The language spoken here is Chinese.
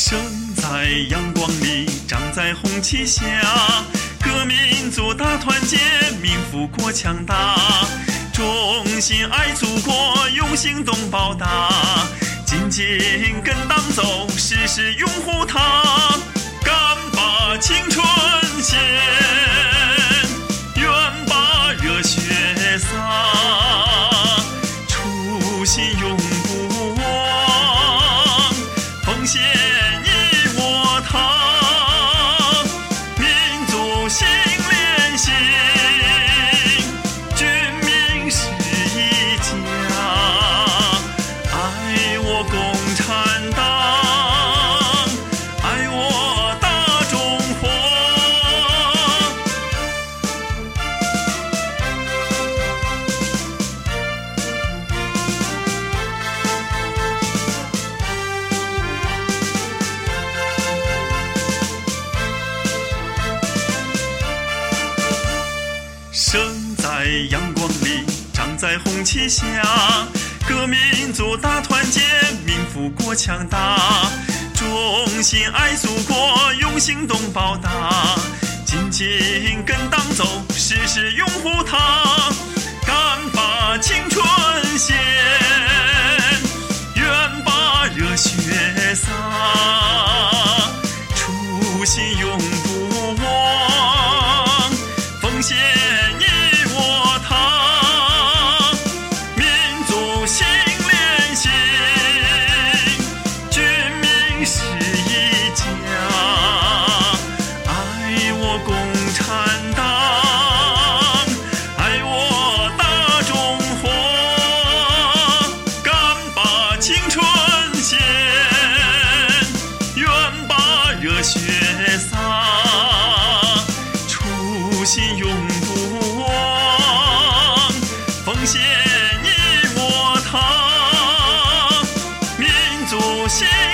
生在阳光里，长在红旗下，革民族大团结，民富国强大，忠心爱祖国，用行动报答，紧紧跟党走，时时拥护他，敢把青春献，愿把热血洒，初心永共产党，爱我大中华。生在阳光里，长在红旗下，革命族大团结，国强大，忠心爱祖国，用行动报答，紧紧跟党走，时时拥护他，敢把青春献。担当，爱我大中华，敢把青春献，愿把热血洒，初心永不忘，奉献你我他，民族先。